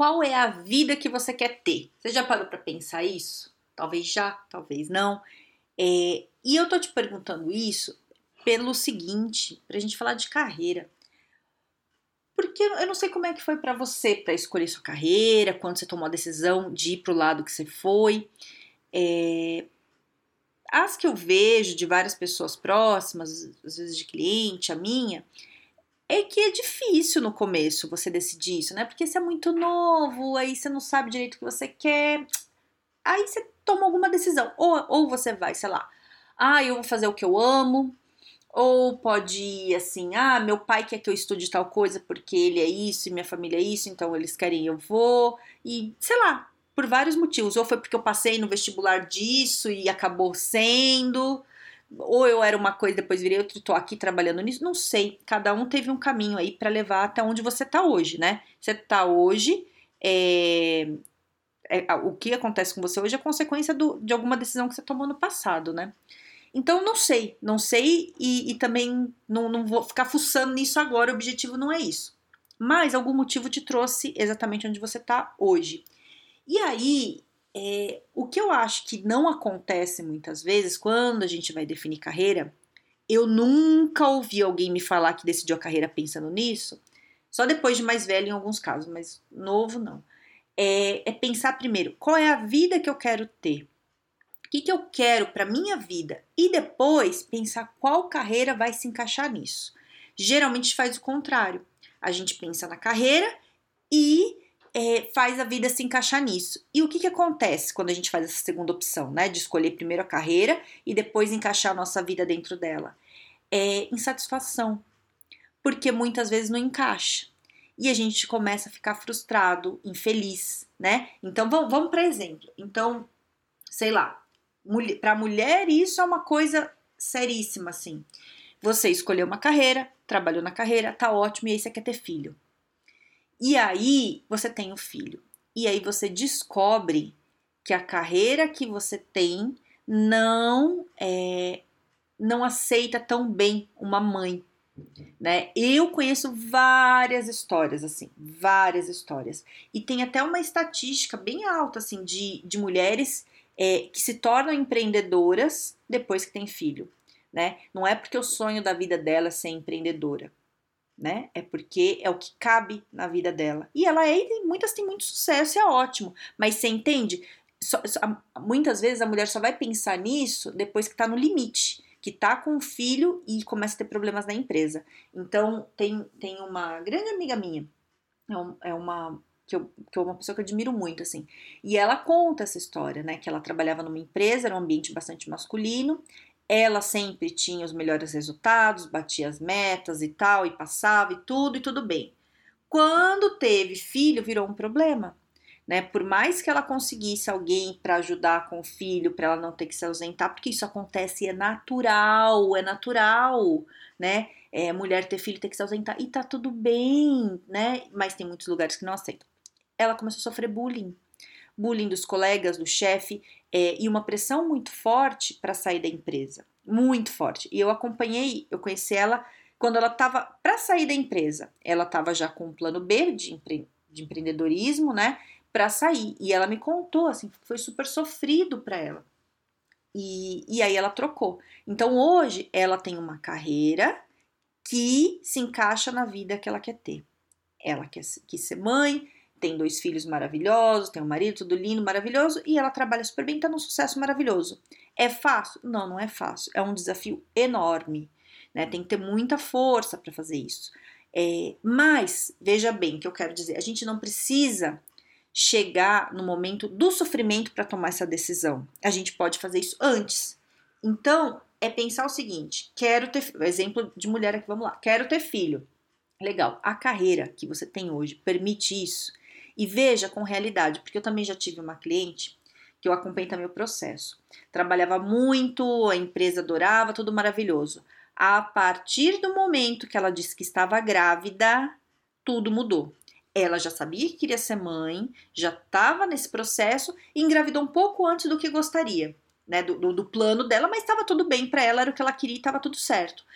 Qual é a vida que você quer ter? Você já parou para pensar isso? Talvez já, talvez não. É, e eu tô te perguntando isso pelo seguinte, pra gente falar de carreira. Porque eu não sei como é que foi para você para escolher sua carreira, quando você tomou a decisão de ir pro lado que você foi. É, as que eu vejo de várias pessoas próximas, às vezes de cliente, a minha, é que é difícil no começo você decidir isso, né? Porque você é muito novo, aí você não sabe direito o que você quer. Aí você toma alguma decisão. Ou, ou você vai, sei lá, ah, eu vou fazer o que eu amo. Ou pode ir assim, ah, meu pai quer que eu estude tal coisa porque ele é isso e minha família é isso, então eles querem eu vou. E sei lá, por vários motivos. Ou foi porque eu passei no vestibular disso e acabou sendo ou eu era uma coisa, depois virei outra tô aqui trabalhando nisso, não sei. Cada um teve um caminho aí para levar até onde você tá hoje, né? Você tá hoje, é, é, o que acontece com você hoje é consequência do, de alguma decisão que você tomou no passado, né? Então, não sei, não sei e, e também não, não vou ficar fuçando nisso agora, o objetivo não é isso. Mas algum motivo te trouxe exatamente onde você tá hoje. E aí, é, o que eu acho que não acontece muitas vezes quando a gente vai definir carreira, eu nunca ouvi alguém me falar que decidiu a carreira pensando nisso, só depois de mais velho em alguns casos, mas novo não. É, é pensar primeiro qual é a vida que eu quero ter, o que, que eu quero para minha vida e depois pensar qual carreira vai se encaixar nisso. Geralmente faz o contrário. A gente pensa na carreira e é, faz a vida se encaixar nisso. E o que, que acontece quando a gente faz essa segunda opção, né? De escolher primeiro a carreira e depois encaixar a nossa vida dentro dela? É insatisfação. Porque muitas vezes não encaixa. E a gente começa a ficar frustrado, infeliz, né? Então vamos, vamos para exemplo. Então, sei lá, para mulher isso é uma coisa seríssima, assim. Você escolheu uma carreira, trabalhou na carreira, tá ótimo, e aí você quer ter filho. E aí você tem o filho. E aí você descobre que a carreira que você tem não é, não aceita tão bem uma mãe, né? Eu conheço várias histórias assim, várias histórias e tem até uma estatística bem alta assim de, de mulheres é, que se tornam empreendedoras depois que tem filho, né? Não é porque o sonho da vida dela é ser empreendedora, né? É porque é o que cabe na vida dela. E ela é, e muitas têm muito sucesso, é ótimo. Mas você entende? Muitas vezes a mulher só vai pensar nisso depois que tá no limite, que tá com o filho e começa a ter problemas na empresa. Então, tem, tem uma grande amiga minha, é, um, é uma que eu, que é uma pessoa que eu admiro muito, assim. E ela conta essa história, né? Que ela trabalhava numa empresa, era um ambiente bastante masculino, ela sempre tinha os melhores resultados, batia as metas e tal, e passava e tudo, e tudo bem. Quando teve filho, virou um problema. Né? Por mais que ela conseguisse alguém para ajudar com o filho, para ela não ter que se ausentar, porque isso acontece, é natural, é natural, né? É, mulher ter filho ter que se ausentar e tá tudo bem, né? Mas tem muitos lugares que não aceitam. Ela começou a sofrer bullying bullying dos colegas, do chefe é, e uma pressão muito forte para sair da empresa, muito forte. E eu acompanhei, eu conheci ela quando ela estava para sair da empresa. Ela estava já com um plano B de, empre, de empreendedorismo, né, para sair. E ela me contou, assim, foi super sofrido para ela. E, e aí ela trocou. Então hoje ela tem uma carreira que se encaixa na vida que ela quer ter. Ela quer, quer ser mãe, tem dois filhos maravilhosos, tem um marido tudo lindo, maravilhoso, e ela trabalha super bem, tá num sucesso maravilhoso. É fácil? Não, não é fácil. É um desafio enorme, né? Tem que ter muita força para fazer isso. É, mas, veja bem o que eu quero dizer, a gente não precisa chegar no momento do sofrimento para tomar essa decisão. A gente pode fazer isso antes. Então, é pensar o seguinte: quero ter. Exemplo de mulher aqui, vamos lá. Quero ter filho. Legal. A carreira que você tem hoje permite isso? E veja com realidade, porque eu também já tive uma cliente que eu acompanhei também o processo. Trabalhava muito, a empresa adorava, tudo maravilhoso. A partir do momento que ela disse que estava grávida, tudo mudou. Ela já sabia que queria ser mãe, já estava nesse processo e engravidou um pouco antes do que gostaria, né? Do, do, do plano dela, mas estava tudo bem para ela, era o que ela queria e estava tudo certo.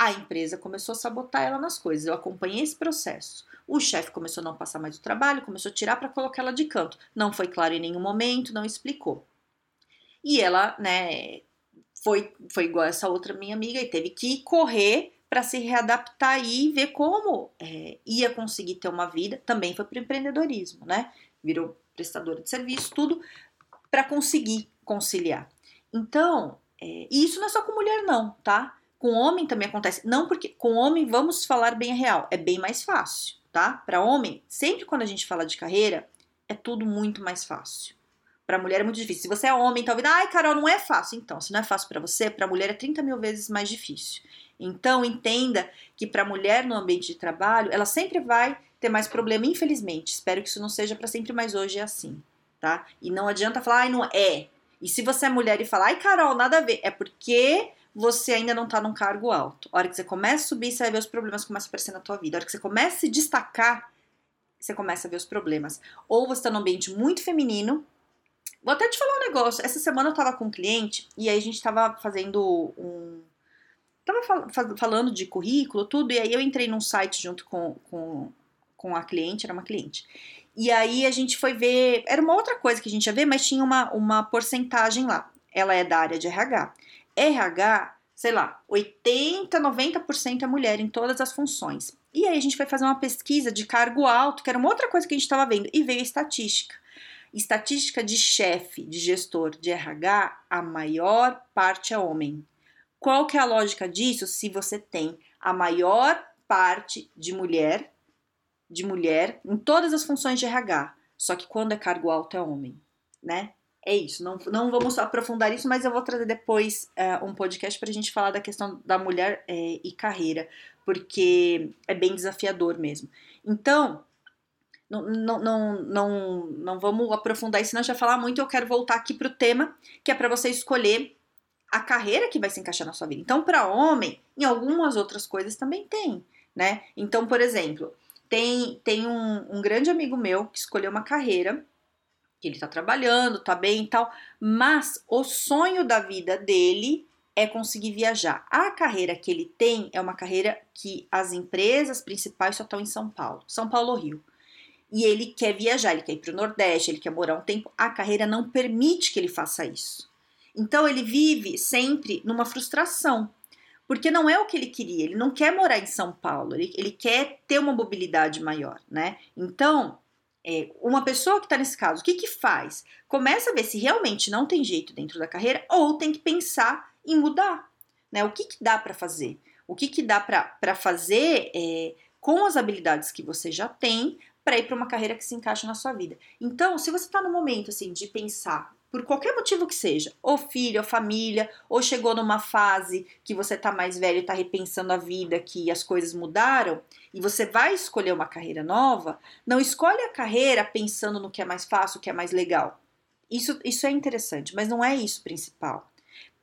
A empresa começou a sabotar ela nas coisas. Eu acompanhei esse processo. O chefe começou a não passar mais o trabalho, começou a tirar para colocar ela de canto. Não foi claro em nenhum momento, não explicou. E ela, né, foi, foi igual essa outra minha amiga e teve que correr para se readaptar e ver como é, ia conseguir ter uma vida. Também foi para o empreendedorismo, né? Virou prestadora de serviço, tudo para conseguir conciliar. Então, é, e isso não é só com mulher, não, tá? Com homem também acontece. Não porque com homem, vamos falar bem a real, é bem mais fácil tá? Para homem, sempre quando a gente fala de carreira, é tudo muito mais fácil. Para mulher é muito difícil. Se você é homem, talvez, ai, Carol, não é fácil. Então, se não é fácil para você, para mulher é 30 mil vezes mais difícil. Então, entenda que para mulher no ambiente de trabalho, ela sempre vai ter mais problema, infelizmente. Espero que isso não seja para sempre, mas hoje é assim, tá? E não adianta falar, ai, não é. E se você é mulher e falar, ai, Carol, nada a ver, é porque você ainda não está num cargo alto. A hora que você começa a subir, você vai ver os problemas que começam a aparecer na tua vida. A hora que você começa a se destacar, você começa a ver os problemas. Ou você está num ambiente muito feminino. Vou até te falar um negócio. Essa semana eu estava com um cliente e aí a gente estava fazendo um. Tava fal falando de currículo, tudo, e aí eu entrei num site junto com, com, com a cliente, era uma cliente. E aí a gente foi ver. Era uma outra coisa que a gente ia ver, mas tinha uma, uma porcentagem lá. Ela é da área de RH. RH, sei lá, 80, 90% é mulher em todas as funções. E aí a gente foi fazer uma pesquisa de cargo alto, que era uma outra coisa que a gente estava vendo, e veio a estatística. Estatística de chefe, de gestor de RH, a maior parte é homem. Qual que é a lógica disso? Se você tem a maior parte de mulher, de mulher em todas as funções de RH, só que quando é cargo alto é homem, né? É isso. Não, não vamos aprofundar isso, mas eu vou trazer depois uh, um podcast para a gente falar da questão da mulher é, e carreira, porque é bem desafiador mesmo. Então, não, não, não, não, não vamos aprofundar isso, senão já falar muito. Eu quero voltar aqui para o tema, que é para você escolher a carreira que vai se encaixar na sua vida. Então, para homem, em algumas outras coisas também tem, né? Então, por exemplo, tem, tem um, um grande amigo meu que escolheu uma carreira que ele tá trabalhando, tá bem e tal, mas o sonho da vida dele é conseguir viajar. A carreira que ele tem é uma carreira que as empresas principais só estão em São Paulo, São Paulo Rio. E ele quer viajar, ele quer ir para o Nordeste, ele quer morar um tempo. A carreira não permite que ele faça isso. Então ele vive sempre numa frustração, porque não é o que ele queria. Ele não quer morar em São Paulo, ele, ele quer ter uma mobilidade maior, né? Então é, uma pessoa que está nesse caso, o que que faz? Começa a ver se realmente não tem jeito dentro da carreira ou tem que pensar em mudar, né? O que que dá para fazer? O que que dá para fazer é, com as habilidades que você já tem para ir para uma carreira que se encaixa na sua vida? Então, se você está no momento assim de pensar por qualquer motivo que seja, ou filho, ou família, ou chegou numa fase que você tá mais velho e tá repensando a vida, que as coisas mudaram, e você vai escolher uma carreira nova, não escolhe a carreira pensando no que é mais fácil, o que é mais legal. Isso, isso é interessante, mas não é isso principal.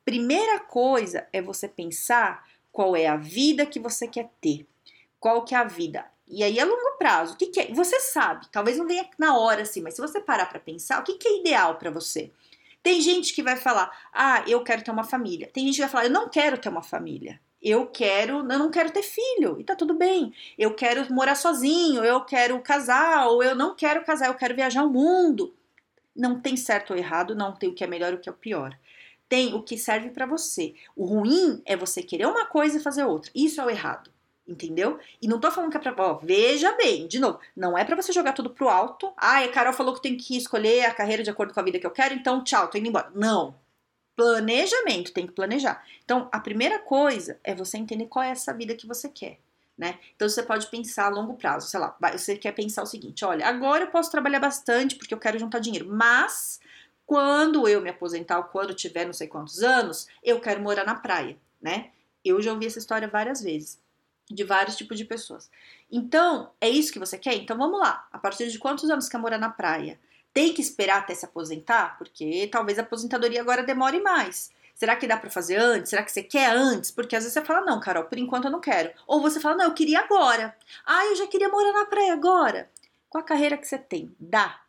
Primeira coisa é você pensar qual é a vida que você quer ter. Qual que é a vida? E aí, a longo prazo, o que, que é? Você sabe, talvez não venha na hora assim, mas se você parar para pensar, o que, que é ideal para você? Tem gente que vai falar, ah, eu quero ter uma família. Tem gente que vai falar, eu não quero ter uma família. Eu quero, eu não quero ter filho, e tá tudo bem. Eu quero morar sozinho, eu quero casar, ou eu não quero casar, eu quero viajar o mundo. Não tem certo ou errado, não tem o que é melhor e o que é o pior. Tem o que serve para você. O ruim é você querer uma coisa e fazer outra. Isso é o errado entendeu? E não tô falando que é pra. Ó, veja bem, de novo, não é para você jogar tudo pro alto. Ah, a Carol falou que tem que escolher a carreira de acordo com a vida que eu quero, então tchau, tô indo embora. Não. Planejamento, tem que planejar. Então, a primeira coisa é você entender qual é essa vida que você quer. Né? Então você pode pensar a longo prazo, sei lá, você quer pensar o seguinte: olha, agora eu posso trabalhar bastante porque eu quero juntar dinheiro, mas quando eu me aposentar ou quando tiver não sei quantos anos, eu quero morar na praia, né? Eu já ouvi essa história várias vezes de vários tipos de pessoas. Então, é isso que você quer? Então vamos lá. A partir de quantos anos quer morar na praia? tem que esperar até se aposentar? Porque talvez a aposentadoria agora demore mais. Será que dá para fazer antes? Será que você quer antes? Porque às vezes você fala, não, Carol, por enquanto eu não quero. Ou você fala, não, eu queria agora. Ah, eu já queria morar na praia agora. Com a carreira que você tem, dá?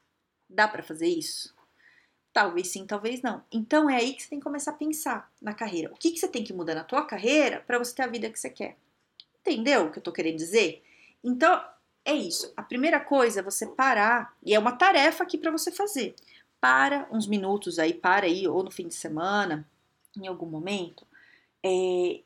Dá para fazer isso? Talvez sim, talvez não. Então é aí que você tem que começar a pensar na carreira. O que, que você tem que mudar na tua carreira para você ter a vida que você quer? Entendeu o que eu tô querendo dizer? Então é isso. A primeira coisa é você parar, e é uma tarefa aqui para você fazer. Para uns minutos aí, para aí, ou no fim de semana, em algum momento é,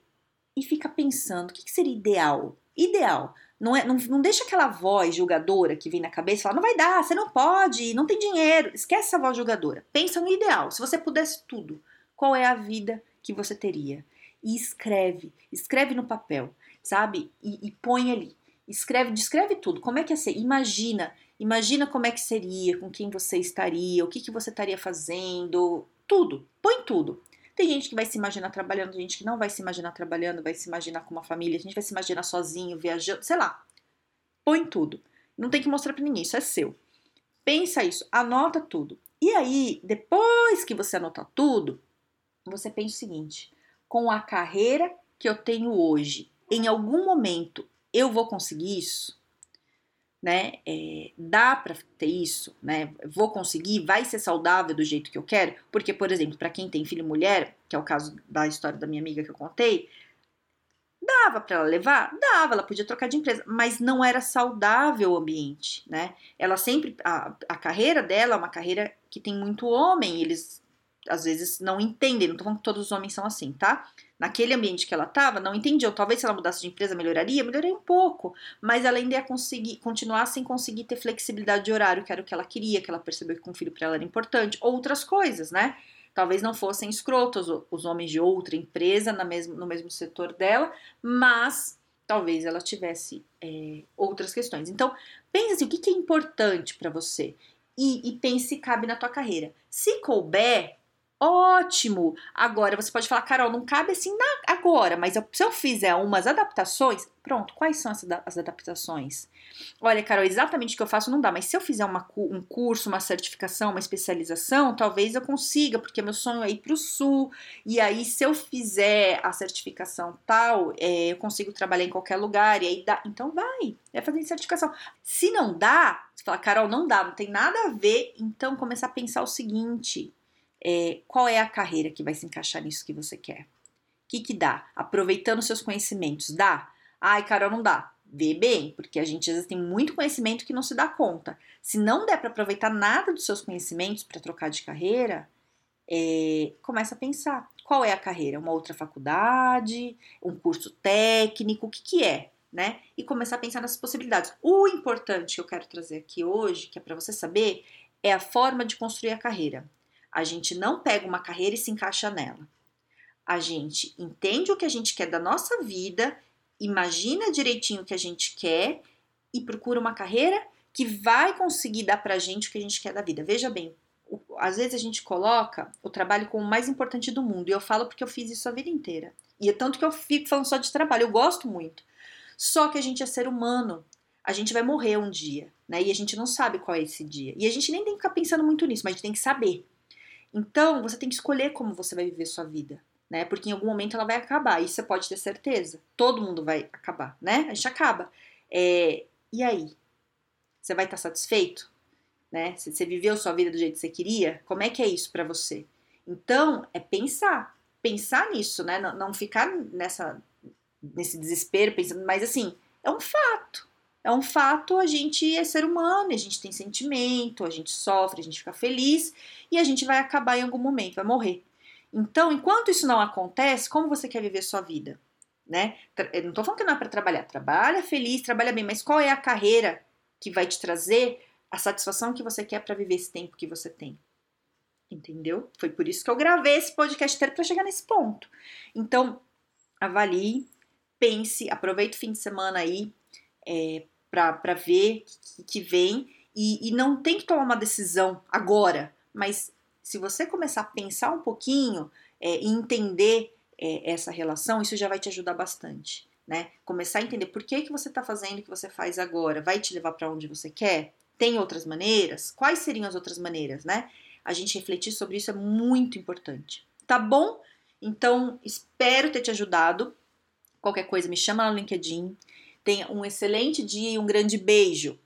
e fica pensando o que, que seria ideal. Ideal. Não, é, não, não deixa aquela voz julgadora que vem na cabeça e fala: não vai dar, você não pode, não tem dinheiro. Esquece essa voz julgadora. Pensa no ideal. Se você pudesse tudo, qual é a vida que você teria? E escreve, escreve no papel, sabe? E, e põe ali. Escreve, descreve tudo. Como é que é ser? Imagina, imagina como é que seria, com quem você estaria, o que, que você estaria fazendo, tudo. Põe tudo. Tem gente que vai se imaginar trabalhando, tem gente que não vai se imaginar trabalhando, vai se imaginar com uma família, a gente vai se imaginar sozinho, viajando, sei lá. Põe tudo. Não tem que mostrar para ninguém, isso é seu. Pensa isso, anota tudo. E aí, depois que você anotar tudo, você pensa o seguinte: com a carreira que eu tenho hoje, em algum momento eu vou conseguir isso? né? É, dá para ter isso, né? Vou conseguir, vai ser saudável do jeito que eu quero? Porque, por exemplo, para quem tem filho mulher, que é o caso da história da minha amiga que eu contei, dava para ela levar, dava, ela podia trocar de empresa, mas não era saudável o ambiente, né? Ela sempre a, a carreira dela é uma carreira que tem muito homem, eles às vezes não entendem, não tô falando que todos os homens são assim, tá? Naquele ambiente que ela estava, não entendiam. Talvez se ela mudasse de empresa melhoraria, melhoraria um pouco, mas ela ainda ia conseguir continuar sem conseguir ter flexibilidade de horário, que era o que ela queria, que ela percebeu que com o filho para ela era importante, outras coisas, né? Talvez não fossem escrotos os homens de outra empresa na mesmo, no mesmo setor dela, mas talvez ela tivesse é, outras questões. Então, pense assim, o que, que é importante para você e, e pense se cabe na tua carreira. Se couber, Ótimo! Agora você pode falar, Carol, não cabe assim na, agora, mas eu, se eu fizer umas adaptações, pronto, quais são as, adaptações? Olha, Carol, exatamente o que eu faço não dá, mas se eu fizer uma, um curso, uma certificação, uma especialização, talvez eu consiga, porque meu sonho é ir para o sul, e aí se eu fizer a certificação tal, é, eu consigo trabalhar em qualquer lugar, e aí dá. Então vai, é fazer certificação. Se não dá, você fala, Carol, não dá, não tem nada a ver, então começar a pensar o seguinte é, qual é a carreira que vai se encaixar nisso que você quer. O que, que dá? Aproveitando seus conhecimentos, dá? Ai, Carol, não dá. Vê bem, porque a gente às vezes tem muito conhecimento que não se dá conta. Se não der para aproveitar nada dos seus conhecimentos para trocar de carreira, é, começa a pensar. Qual é a carreira? Uma outra faculdade? Um curso técnico? O que, que é? Né? E começar a pensar nessas possibilidades. O importante que eu quero trazer aqui hoje, que é para você saber, é a forma de construir a carreira. A gente não pega uma carreira e se encaixa nela. A gente entende o que a gente quer da nossa vida, imagina direitinho o que a gente quer e procura uma carreira que vai conseguir dar pra gente o que a gente quer da vida. Veja bem, às vezes a gente coloca o trabalho como o mais importante do mundo, e eu falo porque eu fiz isso a vida inteira. E é tanto que eu fico falando só de trabalho, eu gosto muito. Só que a gente é ser humano, a gente vai morrer um dia, né? E a gente não sabe qual é esse dia. E a gente nem tem que ficar pensando muito nisso, mas a gente tem que saber. Então, você tem que escolher como você vai viver sua vida, né? Porque em algum momento ela vai acabar, isso você pode ter certeza. Todo mundo vai acabar, né? A gente acaba. É, e aí? Você vai estar satisfeito? Né? Você viveu sua vida do jeito que você queria? Como é que é isso para você? Então, é pensar. Pensar nisso, né? Não, não ficar nessa, nesse desespero, pensando, mas assim, é um fato. É um fato, a gente é ser humano, a gente tem sentimento, a gente sofre, a gente fica feliz e a gente vai acabar em algum momento, vai morrer. Então, enquanto isso não acontece, como você quer viver sua vida? Né? Eu não tô falando que não é para trabalhar, trabalha feliz, trabalha bem, mas qual é a carreira que vai te trazer a satisfação que você quer para viver esse tempo que você tem? Entendeu? Foi por isso que eu gravei esse podcast inteiro para chegar nesse ponto. Então, avalie, pense, aproveite o fim de semana aí é, para ver que, que vem e, e não tem que tomar uma decisão agora, mas se você começar a pensar um pouquinho é, e entender é, essa relação, isso já vai te ajudar bastante, né? Começar a entender por que, que você está fazendo o que você faz agora, vai te levar para onde você quer? Tem outras maneiras? Quais seriam as outras maneiras, né? A gente refletir sobre isso é muito importante. Tá bom? Então, espero ter te ajudado. Qualquer coisa, me chama no LinkedIn. Tenha um excelente dia e um grande beijo.